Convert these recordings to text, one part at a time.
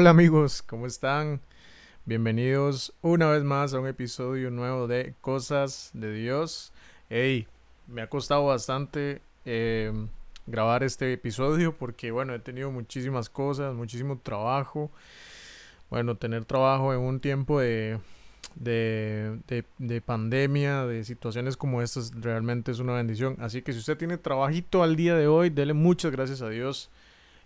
Hola amigos, ¿cómo están? Bienvenidos una vez más a un episodio nuevo de Cosas de Dios. Hey, me ha costado bastante eh, grabar este episodio porque, bueno, he tenido muchísimas cosas, muchísimo trabajo. Bueno, tener trabajo en un tiempo de, de, de, pandemia, de situaciones como estas, realmente es una bendición. Así que si usted tiene trabajito al día de hoy, dele muchas gracias a Dios.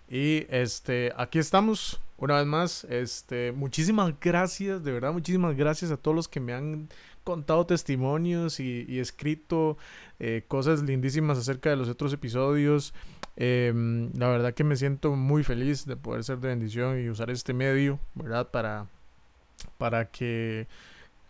Y este, aquí estamos una vez más. Este, muchísimas gracias, de verdad, muchísimas gracias a todos los que me han contado testimonios y, escrito eh, cosas lindísimas acerca de los otros episodios. Em, la verdad que me siento muy feliz de poder ser de bendición y usar este medio, ¿verdad? Para, para que,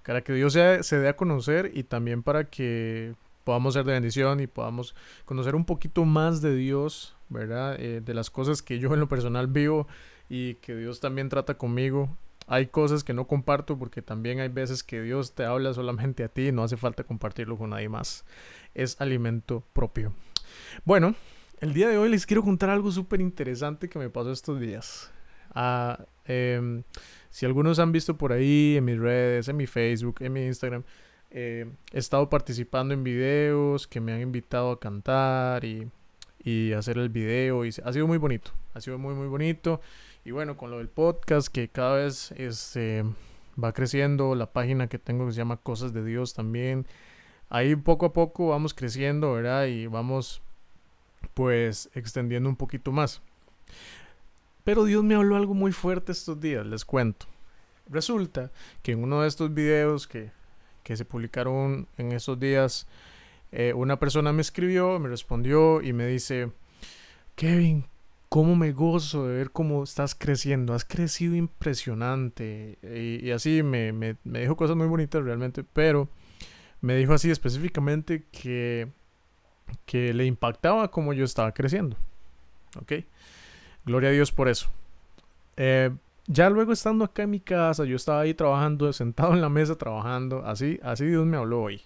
para que Dios se, se dé a conocer y también para que podamos ser de bendición y podamos conocer un poquito más de Dios, ¿verdad? Eh, de las cosas que yo en lo personal vivo y que Dios también trata conmigo. Hay cosas que no comparto porque también hay veces que Dios te habla solamente a ti y no hace falta compartirlo con nadie más. Es alimento propio. Bueno, el día de hoy les quiero contar algo súper interesante que me pasó estos días. Ah, em, si algunos han visto por ahí en mis redes, en mi Facebook, en mi Instagram, eh, he estado participando en videos que me han invitado a cantar y, y hacer el video y ha sido muy bonito, ha sido muy muy bonito y bueno con lo del podcast que cada vez este, va creciendo, la página que tengo que se llama Cosas de Dios también, ahí poco a poco vamos creciendo, ¿verdad? Y vamos pues extendiendo un poquito más. Pero Dios me habló algo muy fuerte estos días, les cuento. Resulta que en uno de estos videos que que se publicaron en esos días, eh, una persona me escribió, me respondió y me dice, Kevin, cómo me gozo de ver cómo estás creciendo, has crecido impresionante. Y, así me, me, me, dijo cosas muy bonitas realmente, pero me dijo así específicamente que, que le impactaba cómo yo estaba creciendo. ¿Ok? Gloria a Dios por eso. Eh, ya luego estando acá en mi casa, yo estaba ahí trabajando, sentado en la mesa trabajando, así, así Dios me habló hoy.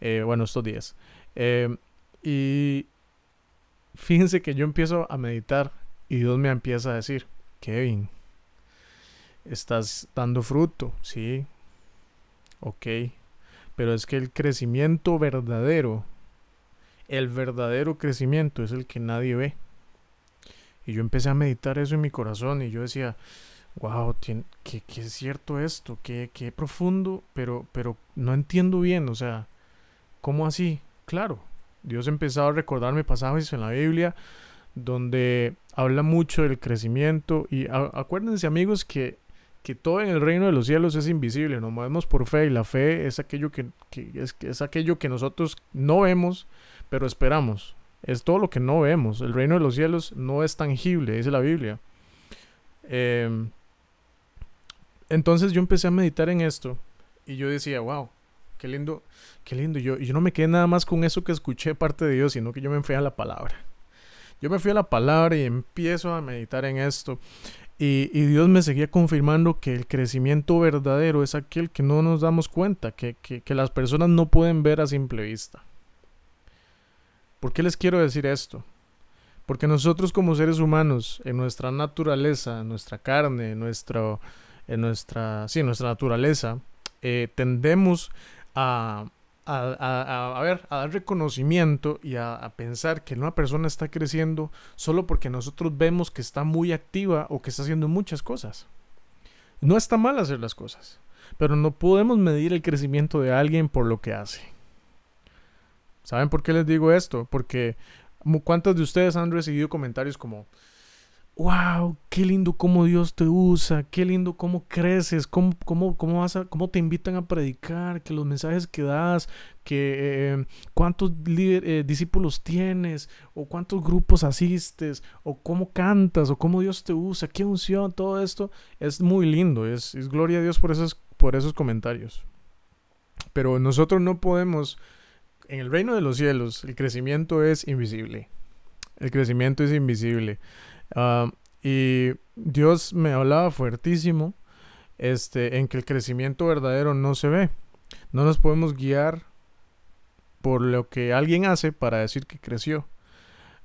Eh, bueno, estos días. Eh, y fíjense que yo empiezo a meditar y Dios me empieza a decir, Kevin, estás dando fruto, sí, ok, pero es que el crecimiento verdadero, el verdadero crecimiento es el que nadie ve. Y yo empecé a meditar eso en mi corazón y yo decía, wow, que, es cierto esto, que, profundo, pero, pero no entiendo bien, o sea, ¿cómo así? Claro, Dios empezaba a recordarme pasajes en la Biblia donde habla mucho del crecimiento y acuérdense amigos que, que, todo en el reino de los cielos es invisible, nos movemos por fe y la fe es aquello que, es, es aquello que nosotros no vemos, pero esperamos es todo lo que no vemos. El reino de los cielos no es tangible, dice la Biblia. Em, entonces yo empecé a meditar en esto y yo decía, wow, qué lindo, qué lindo. Yo, y yo no me quedé nada más con eso que escuché parte de Dios, sino que yo me fui a la palabra. Yo me fui a la palabra y empiezo a meditar en esto. Y, Dios me seguía confirmando que el crecimiento verdadero es aquel que no nos damos cuenta, que las personas no pueden ver a simple vista. ¿Por qué les quiero decir esto? Porque nosotros como seres humanos, en nuestra naturaleza, en nuestra carne, en, nuestro, en nuestra, sí, nuestra naturaleza, eh, tendemos a, a, a, ver, a dar reconocimiento y a, pensar que una persona está creciendo solo porque nosotros vemos que está muy activa o que está haciendo muchas cosas. No está mal hacer las cosas, pero no podemos medir el crecimiento de alguien por lo que hace. ¿Saben por qué les digo esto? Porque ¿cuántos de ustedes han recibido comentarios como, wow, qué lindo cómo Dios te usa, qué lindo cómo creces, cómo, cómo, cómo, vas a, cómo te invitan a predicar, que los mensajes que das, que eh, cuántos eh, discípulos tienes, o cuántos grupos asistes, o cómo cantas, o cómo Dios te usa, qué unción, todo esto es muy lindo, es, es gloria a Dios por esos, por esos comentarios. Pero nosotros no podemos en el reino de los cielos el crecimiento es invisible. El crecimiento es invisible. Ah, y Dios me hablaba fuertísimo este, en que el crecimiento verdadero no se ve. No nos podemos guiar por lo que alguien hace para decir que creció.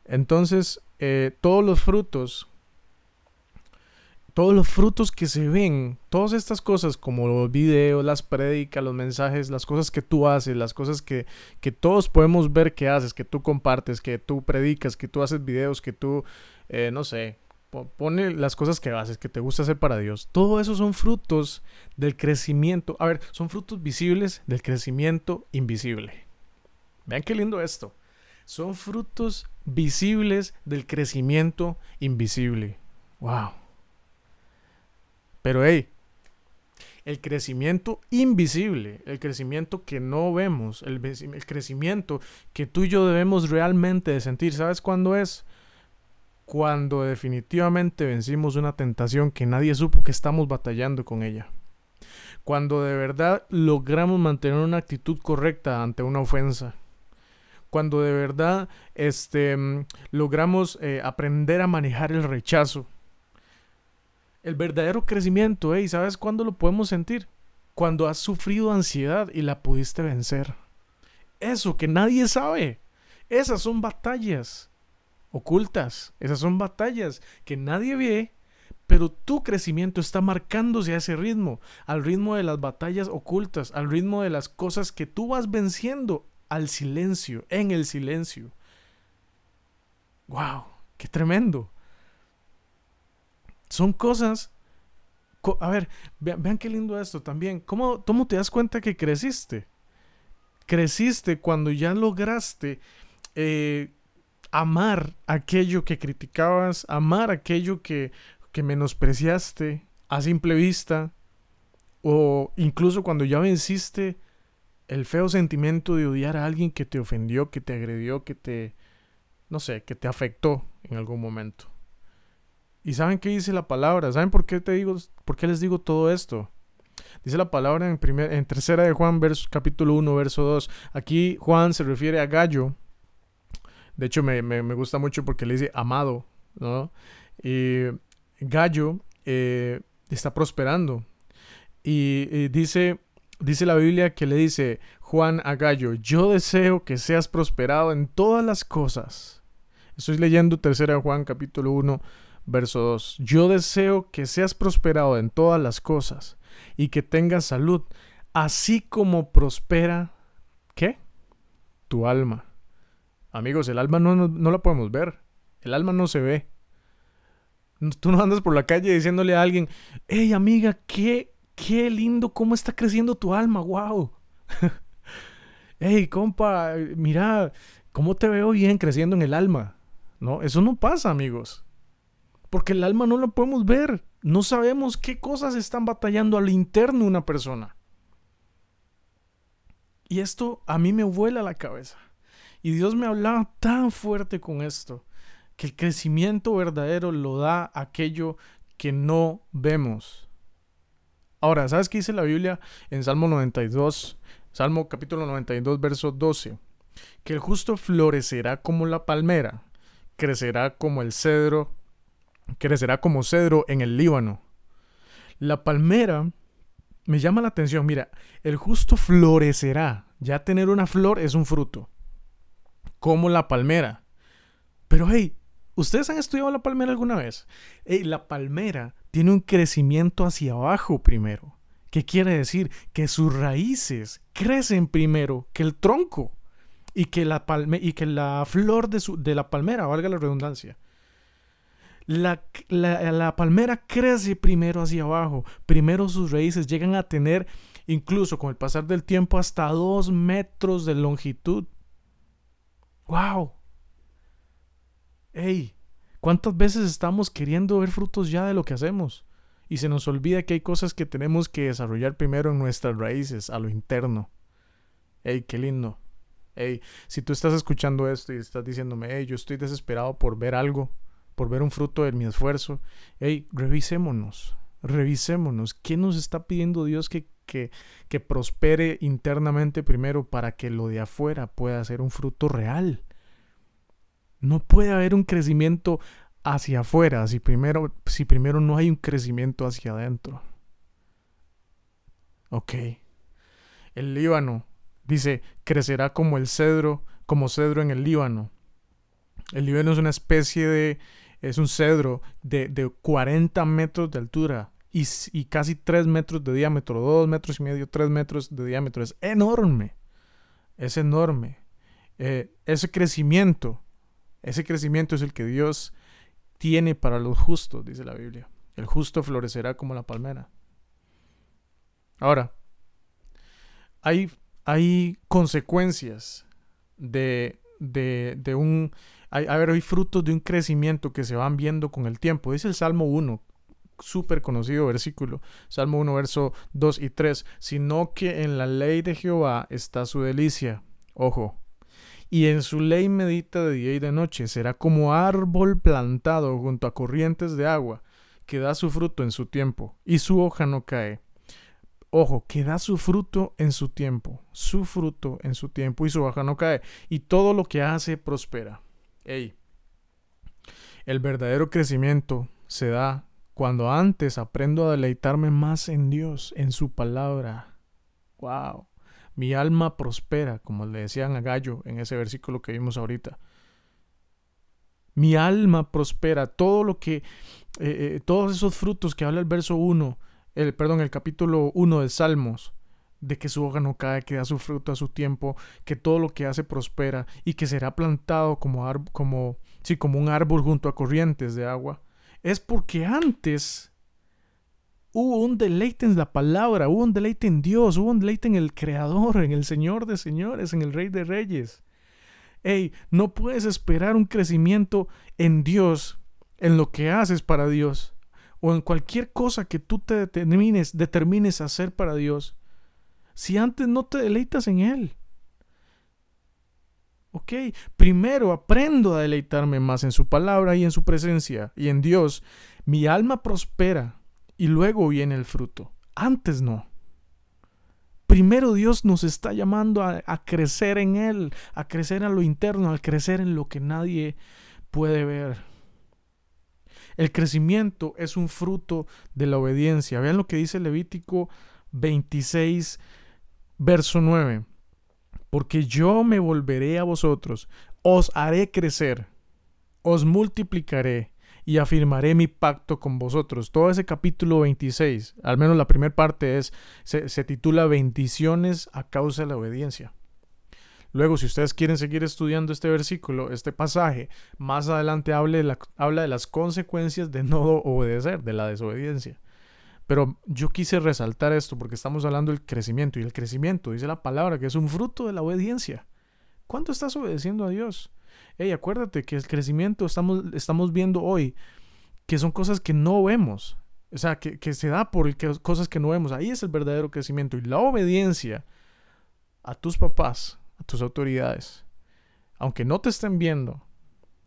Entonces, eh, todos los frutos, todos los frutos que se ven, todas estas cosas como los videos, las prédicas, los mensajes, las cosas que tú haces, las cosas que, que todos podemos ver que haces, que tú compartes, que tú predicas, que tú haces videos, que tú, eh, no sé, pone las cosas que haces, que te gusta hacer para Dios. Todo eso son frutos del crecimiento. A ver, son frutos visibles del crecimiento invisible. Vean qué lindo esto. Son frutos visibles del crecimiento invisible. Wow. Pero hey, el crecimiento invisible, el crecimiento que no vemos, el, crecimiento que tú y yo debemos realmente sentir, ¿sabes cuándo es? Cuando definitivamente vencimos una tentación que nadie supo que estamos batallando con ella. Cuando de verdad logramos mantener una actitud correcta ante una ofensa. Cuando de verdad este, mm, logramos eh, aprender a manejar el rechazo el verdadero crecimiento, ¿eh? ¿sabes cuándo lo podemos sentir? Cuando has sufrido ansiedad y la pudiste vencer. Eso que nadie sabe. Esas son batallas ocultas. Esas son batallas que nadie ve, pero tu crecimiento está marcándose a ese ritmo, al ritmo de las batallas ocultas, al ritmo de las cosas que tú vas venciendo al silencio, en el silencio. ¡Wow! ¡Qué tremendo! Son cosas... A ver, vean, qué lindo esto también. ¿Cómo, ¿Cómo te das cuenta que creciste? Creciste cuando ya lograste eh, amar aquello que criticabas, amar aquello que, que menospreciaste a simple vista, o incluso cuando ya venciste el feo sentimiento de odiar a alguien que te ofendió, que te agredió, que te, no sé, que te afectó en algún momento. ¿Y saben qué dice la palabra? ¿Saben por qué te digo, por qué les digo todo esto? Dice la palabra en, primer, en tercera de Juan, verso, capítulo 1, verso 2. Aquí Juan se refiere a Gallo. De hecho, me, gusta mucho porque le dice amado, ¿no? Y Gallo eh, está prosperando. Y, dice, dice la Biblia que le dice Juan a Gallo, yo deseo que seas prosperado en todas las cosas. Estoy leyendo tercera de Juan, capítulo 1, Verso 2. Yo deseo que seas prosperado en todas las cosas y que tengas salud, así como prospera, ¿qué? Tu alma. Amigos, el alma no, no, la podemos ver. El alma no se ve. Tú no andas por la calle diciéndole a alguien, hey amiga, qué, qué lindo cómo está creciendo tu alma, wow. hey compa, mira, cómo te veo bien creciendo en el alma. No, eso no pasa, amigos. Porque el alma no la podemos ver. No sabemos qué cosas están batallando al interno una persona. Y esto a mí me vuela la cabeza. Y Dios me hablaba tan fuerte con esto, que el crecimiento verdadero lo da aquello que no vemos. Ahora, ¿sabes qué dice la Biblia en Salmo 92? Salmo capítulo 92, verso 12. Que el justo florecerá como la palmera, crecerá como el cedro crecerá como cedro en el Líbano. La palmera me llama la atención. Mira, el justo florecerá. Ya tener una flor es un fruto. Como la palmera. Pero hey, ¿ustedes han estudiado la palmera alguna vez? Hey, la palmera tiene un crecimiento hacia abajo primero. ¿Qué quiere decir? Que sus raíces crecen primero que el tronco y que la, palme y que la flor de, su, de la palmera, valga la redundancia la, palmera crece primero hacia abajo, primero sus raíces llegan a tener incluso con el pasar del tiempo hasta dos metros de longitud. ¡Wow! ¡Ey! ¿Cuántas veces estamos queriendo ver frutos ya de lo que hacemos? Y se nos olvida que hay cosas que tenemos que desarrollar primero en nuestras raíces, a lo interno. ¡Ey, qué lindo! ¡Ey! Si tú estás escuchando esto y estás diciéndome, ¡Ey, yo estoy desesperado por ver algo! Por ver un fruto de mi esfuerzo. Hey, revisémonos, revisémonos. ¿Qué nos está pidiendo Dios que, que, que prospere internamente primero para que lo de afuera pueda ser un fruto real? No puede haber un crecimiento hacia afuera si primero, si primero no hay un crecimiento hacia adentro. Ok. El Líbano, dice, crecerá como el cedro, como cedro en el Líbano. El Líbano es una especie de es un cedro de, de 40 metros de altura y, y, casi 3 metros de diámetro, 2 metros y medio, 3 metros de diámetro. Es enorme, es enorme. Eh, ese crecimiento, ese crecimiento es el que Dios tiene para los justos, dice la Biblia. El justo florecerá como la palmera. Ahora, hay, hay consecuencias de, de, de un... Hay, a ver, hay frutos de un crecimiento que se van viendo con el tiempo. Dice el Salmo 1, súper conocido versículo, Salmo 1, verso 2 y 3, sino que en la ley de Jehová está su delicia. Ojo. Y en su ley medita de día y de noche. Será como árbol plantado junto a corrientes de agua, que da su fruto en su tiempo, y su hoja no cae ojo, que da su fruto en su tiempo, su fruto en su tiempo y su hoja no cae, y todo lo que hace prospera. El verdadero crecimiento se da cuando antes aprendo a deleitarme más en Dios, en su palabra. Wow. Mi alma prospera, como le decían a Gallo en ese versículo que vimos ahorita. Mi alma prospera. Todo lo que, eh, eh, todos esos frutos que habla el verso 1, el, perdón, el capítulo 1 de Salmos, de que su hoja no cae, que da su fruto a su tiempo, que todo lo que hace prospera y que será plantado como, como, como un árbol junto a corrientes de agua, es porque antes hubo un deleite en la palabra, hubo un deleite en Dios, hubo un deleite en el Creador, en el Señor de señores, en el Rey de reyes. Ey, no puedes esperar un crecimiento en Dios, en lo que haces para Dios, o en cualquier cosa que tú te determines, determines hacer para Dios, si antes no te deleitas en Él. Ok, primero aprendo a deleitarme más en su palabra y en su presencia y en Dios. Mi alma prospera y luego viene el fruto. Antes no. Primero Dios nos está llamando a, a crecer en Él, a crecer en lo interno, a crecer en lo que nadie puede ver. El crecimiento es un fruto de la obediencia. Vean lo que dice Levítico 26, verso 9. Porque yo me volveré a vosotros, os haré crecer, os multiplicaré y afirmaré mi pacto con vosotros. Todo ese capítulo 26, al menos la primera parte es, se, se titula Bendiciones a causa de la obediencia. Luego, si ustedes quieren seguir estudiando este versículo, este pasaje, más adelante habla de, habla de las consecuencias de no obedecer, de la desobediencia. Pero yo quise resaltar esto porque estamos hablando del crecimiento y el crecimiento, dice la palabra, que es un fruto de la obediencia. ¿Cuánto estás obedeciendo a Dios? Acuérdate que el crecimiento estamos, estamos viendo hoy que son cosas que no vemos. O sea, que, que se da por cosas que no vemos. Ahí es el verdadero crecimiento. Y la obediencia a tus papás, a tus autoridades, aunque no te estén viendo,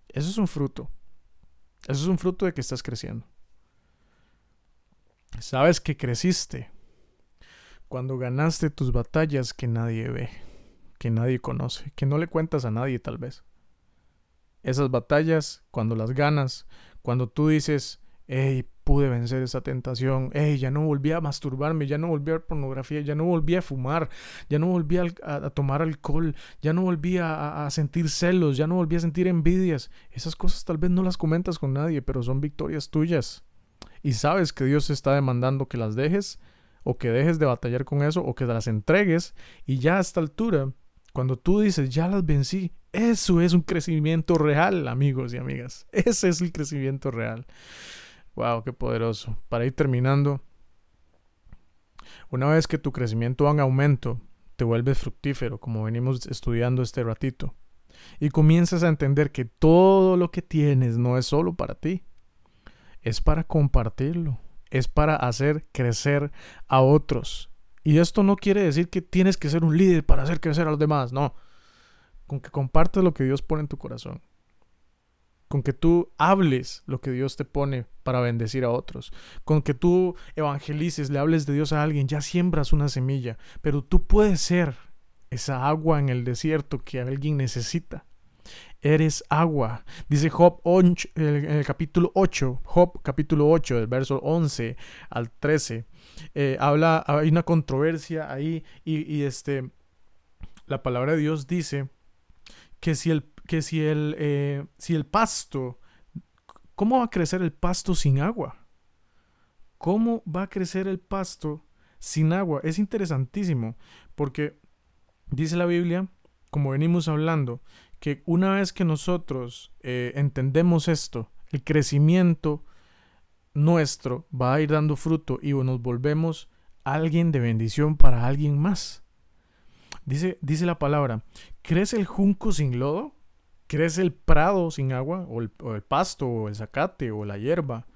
eso es un fruto. Eso es un fruto de que estás creciendo. Sabes que creciste cuando ganaste tus batallas que nadie ve, que nadie conoce, que no le cuentas a nadie tal vez. Esas batallas, cuando las ganas, cuando tú dices, hey, pude vencer esa tentación, hey, ya no volví a masturbarme, ya no volví a ver pornografía, ya no volví a fumar, ya no volví a, tomar alcohol, ya no volví a, a, sentir celos, ya no volví a sentir envidias. Esas cosas tal vez no las comentas con nadie, pero son victorias tuyas. Y sabes que Dios está demandando que las dejes, o que dejes de batallar con eso, o que las entregues, y ya a esta altura, cuando tú dices, ya las vencí, eso es un crecimiento real, amigos y amigas. Ese es el crecimiento real. Wow, qué poderoso. Para ir terminando, una vez que tu crecimiento va en aumento, te vuelves fructífero, como venimos estudiando este ratito, y comienzas a entender que todo lo que tienes no es solo para ti, es para compartirlo, es para hacer crecer a otros. Y esto no quiere decir que tienes que ser un líder para hacer crecer a los demás, no. Con que compartas lo que Dios pone en tu corazón con que tú hables lo que Dios te pone para bendecir a otros, con que tú evangelices, le hables de Dios a alguien, ya siembras una semilla, pero tú puedes ser esa agua en el desierto que alguien necesita. Eres agua. Dice Job en el capítulo 8, Job capítulo 8, del verso 11 al 13. Eh, habla, hay una controversia ahí y, y este, la palabra de Dios dice que si el que si el, eh, si el pasto ¿cómo va a crecer el pasto sin agua? ¿Cómo va a crecer el pasto sin agua? Es interesantísimo porque dice la Biblia, como venimos hablando, que una vez que nosotros eh, entendemos esto, el crecimiento nuestro va a ir dando fruto y nos volvemos alguien de bendición para alguien más. Dice, dice la palabra, ¿crece el junco sin lodo? ¿Crece el prado sin agua? ¿O el, pasto? ¿O el zacate? ¿O la hierba?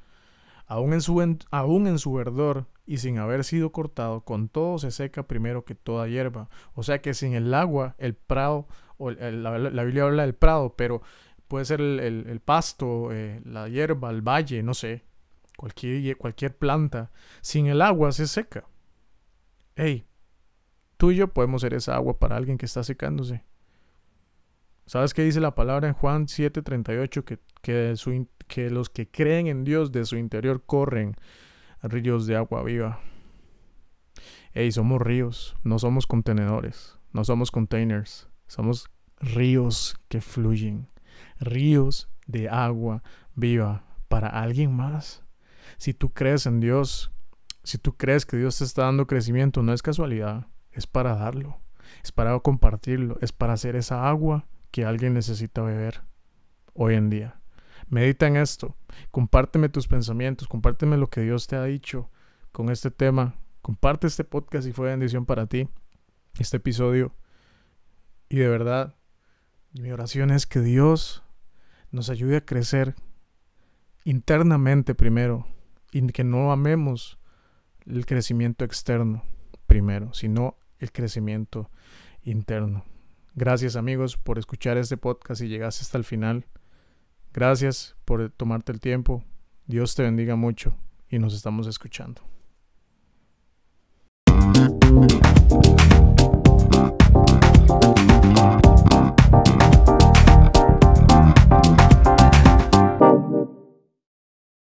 Aún en, su, aún en su verdor y sin haber sido cortado, con todo se seca primero que toda hierba. O sea que sin el agua, el prado, o la, Biblia habla del prado, pero puede ser el, pasto, eh, la hierba, el valle, no sé, cualquier, cualquier planta, sin el agua se seca. Hey, tú y yo podemos ser esa agua para alguien que está secándose. ¿Sabes qué dice la palabra en Juan 7:38? Que, que, que los que creen en Dios de su interior corren ríos de agua viva. Hey, somos ríos, no somos contenedores, no somos containers, somos ríos que fluyen, ríos de agua viva para alguien más. Si tú crees en Dios, si tú crees que Dios te está dando crecimiento, no es casualidad, es para darlo, es para compartirlo, es para hacer esa agua que alguien necesita beber hoy en día. Medita en esto, compárteme tus pensamientos, compárteme lo que Dios te ha dicho con este tema, comparte este podcast si fue bendición para ti, este episodio. Y de verdad, mi oración es que Dios nos ayude a crecer internamente primero y que no amemos el crecimiento externo primero, sino el crecimiento interno. Gracias amigos por escuchar este podcast y llegaste hasta el final. Gracias por tomarte el tiempo. Dios te bendiga mucho y nos estamos escuchando.